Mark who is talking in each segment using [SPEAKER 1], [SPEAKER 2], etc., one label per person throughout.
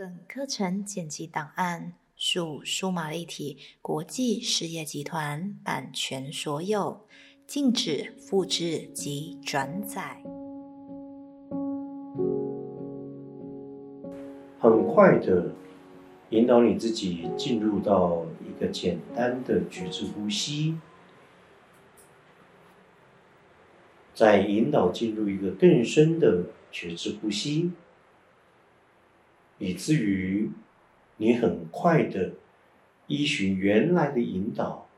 [SPEAKER 1] 本课程剪辑档案属数码立体国际事业集团版权所有，禁止复制及转载。
[SPEAKER 2] 很快的引导你自己进入到一个简单的觉知呼吸，再引导进入一个更深的觉知呼吸。以至于你很快的依循原来的引导，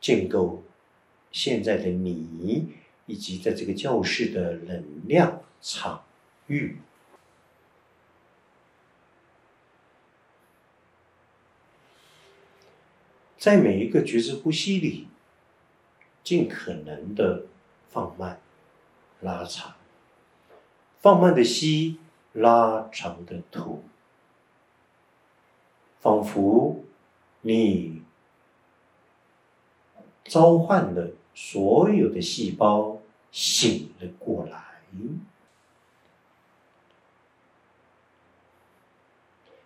[SPEAKER 2] 建构现在的你以及在这个教室的能量场域，在每一个觉知呼吸里，尽可能的放慢、拉长，放慢的吸。拉长的吐，仿佛你召唤了所有的细胞醒了过来，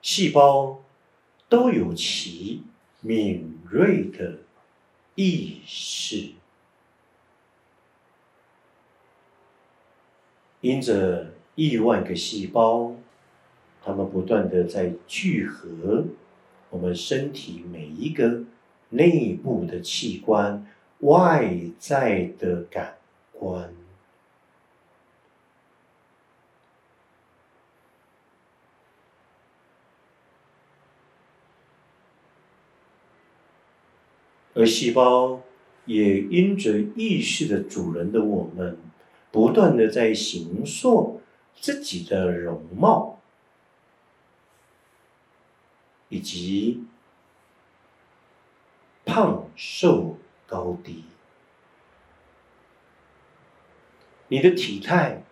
[SPEAKER 2] 细胞都有其敏锐的意识，因着。亿万个细胞，它们不断的在聚合我们身体每一个内部的器官、外在的感官，而细胞也因着意识的主人的我们，不断的在形塑。自己的容貌，以及胖瘦高低，你的体态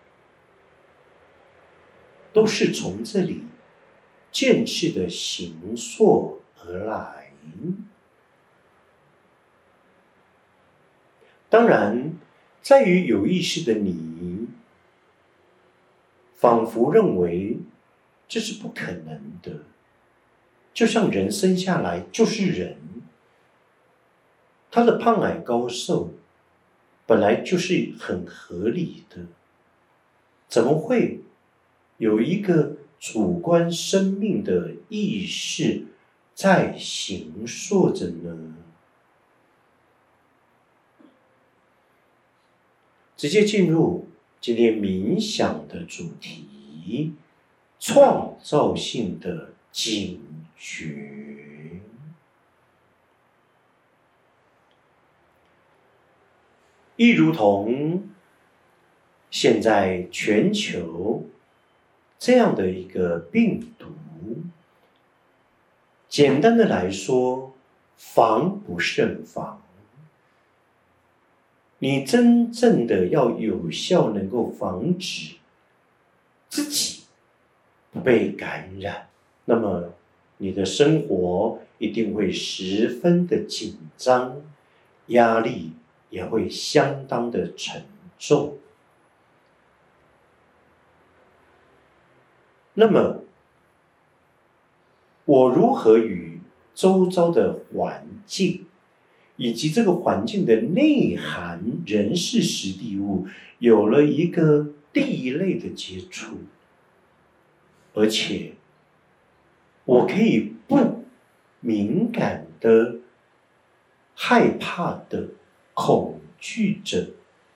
[SPEAKER 2] 都是从这里渐次的形塑而来。当然，在于有意识的你。仿佛认为这是不可能的，就像人生下来就是人，他的胖矮高瘦本来就是很合理的，怎么会有一个主观生命的意识在形塑着呢？直接进入。今天冥想的主题：创造性的警觉。亦如同现在全球这样的一个病毒，简单的来说，防不胜防。你真正的要有效能够防止自己被感染，那么你的生活一定会十分的紧张，压力也会相当的沉重。那么，我如何与周遭的环境？以及这个环境的内涵、人事、实地物，有了一个地类的接触，而且我可以不敏感的、害怕的、恐惧着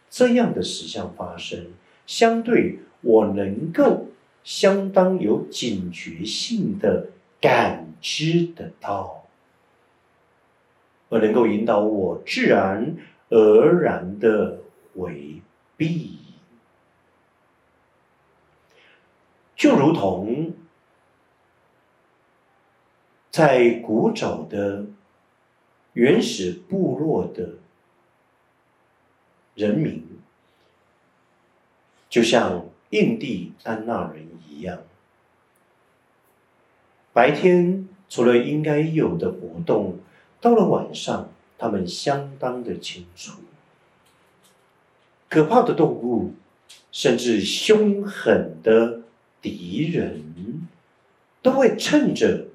[SPEAKER 2] 这样的实相发生，相对我能够相当有警觉性的感知得到。而能够引导我自然而然的回避，就如同在古早的原始部落的人民，就像印第安纳人一样，白天除了应该有的活动。到了晚上，他们相当的清楚，可怕的动物，甚至凶狠的敌人，都会趁着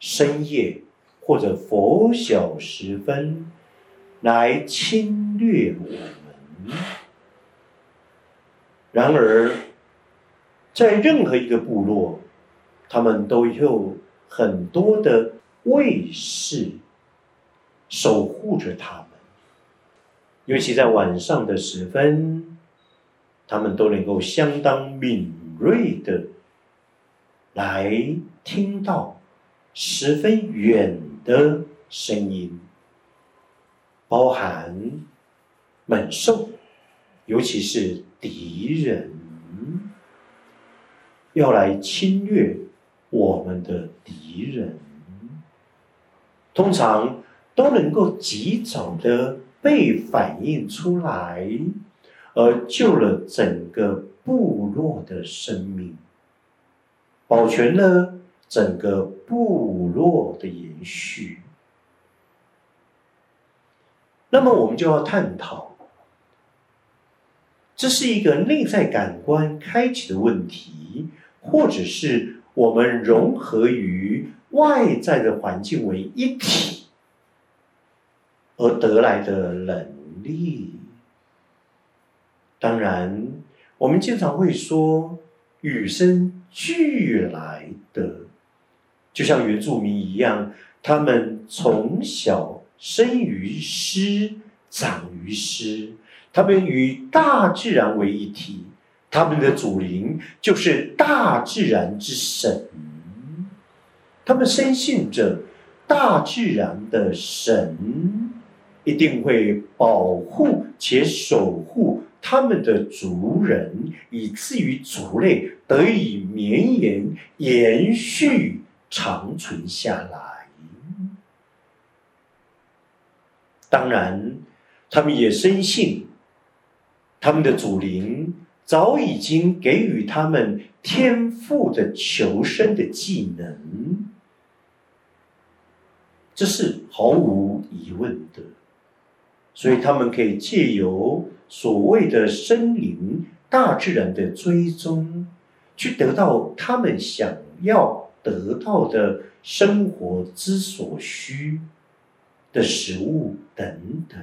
[SPEAKER 2] 深夜或者拂晓时分来侵略我们。然而，在任何一个部落，他们都有很多的卫士守护着他们，尤其在晚上的时分，他们都能够相当敏锐的来听到十分远的声音，包含猛兽，尤其是敌人。要来侵略我们的敌人，通常都能够及早的被反映出来，而救了整个部落的生命，保全了整个部落的延续。那么，我们就要探讨，这是一个内在感官开启的问题。或者是我们融合于外在的环境为一体而得来的能力。当然，我们经常会说与生俱来的，就像原住民一样，他们从小生于诗，长于诗，他们与大自然为一体。他们的祖灵就是大自然之神，他们深信着大自然的神一定会保护且守护他们的族人，以至于族类得以绵延、延续、长存下来。当然，他们也深信他们的祖灵。早已经给予他们天赋的求生的技能，这是毫无疑问的。所以他们可以借由所谓的森林、大自然的追踪，去得到他们想要得到的生活之所需的食物等等。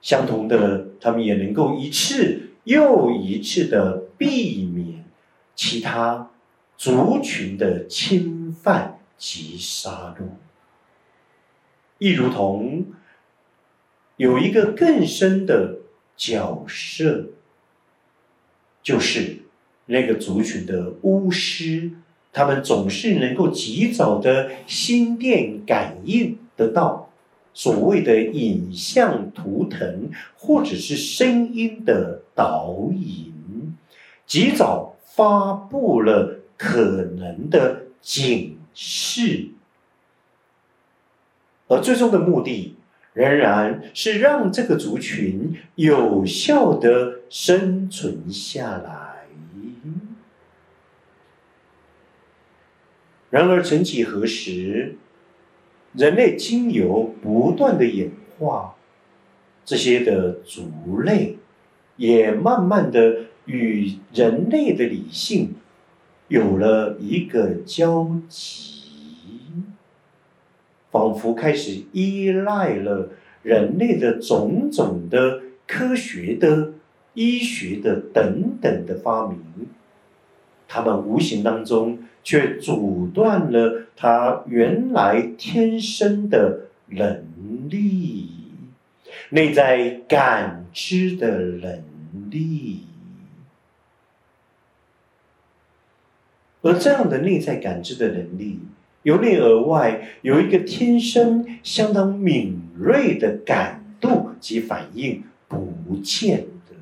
[SPEAKER 2] 相同的，他们也能够一次。又一次的避免其他族群的侵犯及杀戮，亦如同有一个更深的角色，就是那个族群的巫师，他们总是能够及早的心电感应得到。所谓的影像图腾，或者是声音的导引，及早发布了可能的警示，而最终的目的仍然是让这个族群有效的生存下来。然而，曾几何时？人类经由不断的演化，这些的族类也慢慢的与人类的理性有了一个交集，仿佛开始依赖了人类的种种的科学的、医学的等等的发明，他们无形当中。却阻断了他原来天生的能力，内在感知的能力。而这样的内在感知的能力，由内而外有一个天生相当敏锐的感度及反应，不见得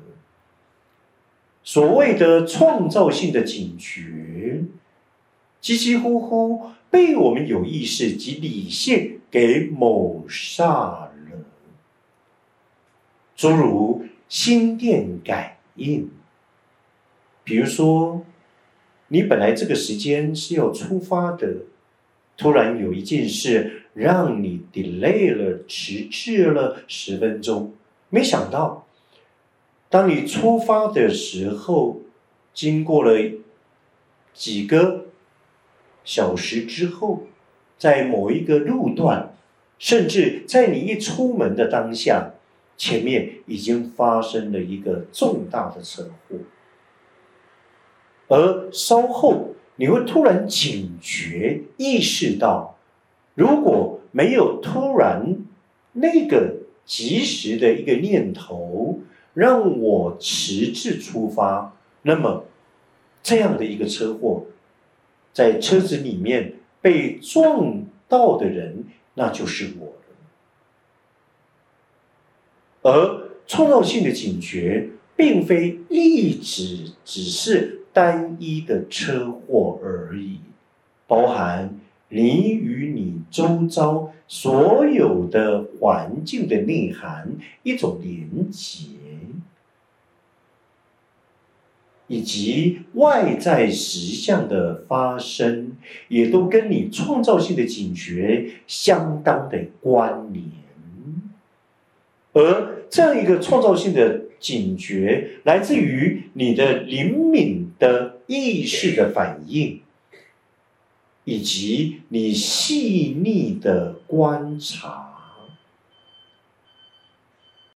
[SPEAKER 2] 所谓的创造性的警觉。几乎乎被我们有意识及理性给抹杀了，诸如心电感应。比如说，你本来这个时间是要出发的，突然有一件事让你 delay 了，迟滞了十分钟。没想到，当你出发的时候，经过了。几个小时之后，在某一个路段，甚至在你一出门的当下，前面已经发生了一个重大的车祸，而稍后你会突然警觉，意识到，如果没有突然那个及时的一个念头，让我迟滞出发，那么这样的一个车祸，在车子里面被撞到的人，那就是我了。而创造性的警觉，并非一直只是单一的车祸而已，包含你与你周遭所有的环境的内涵一种连结。以及外在实相的发生，也都跟你创造性的警觉相当的关联。而这样一个创造性的警觉，来自于你的灵敏的意识的反应，以及你细腻的观察。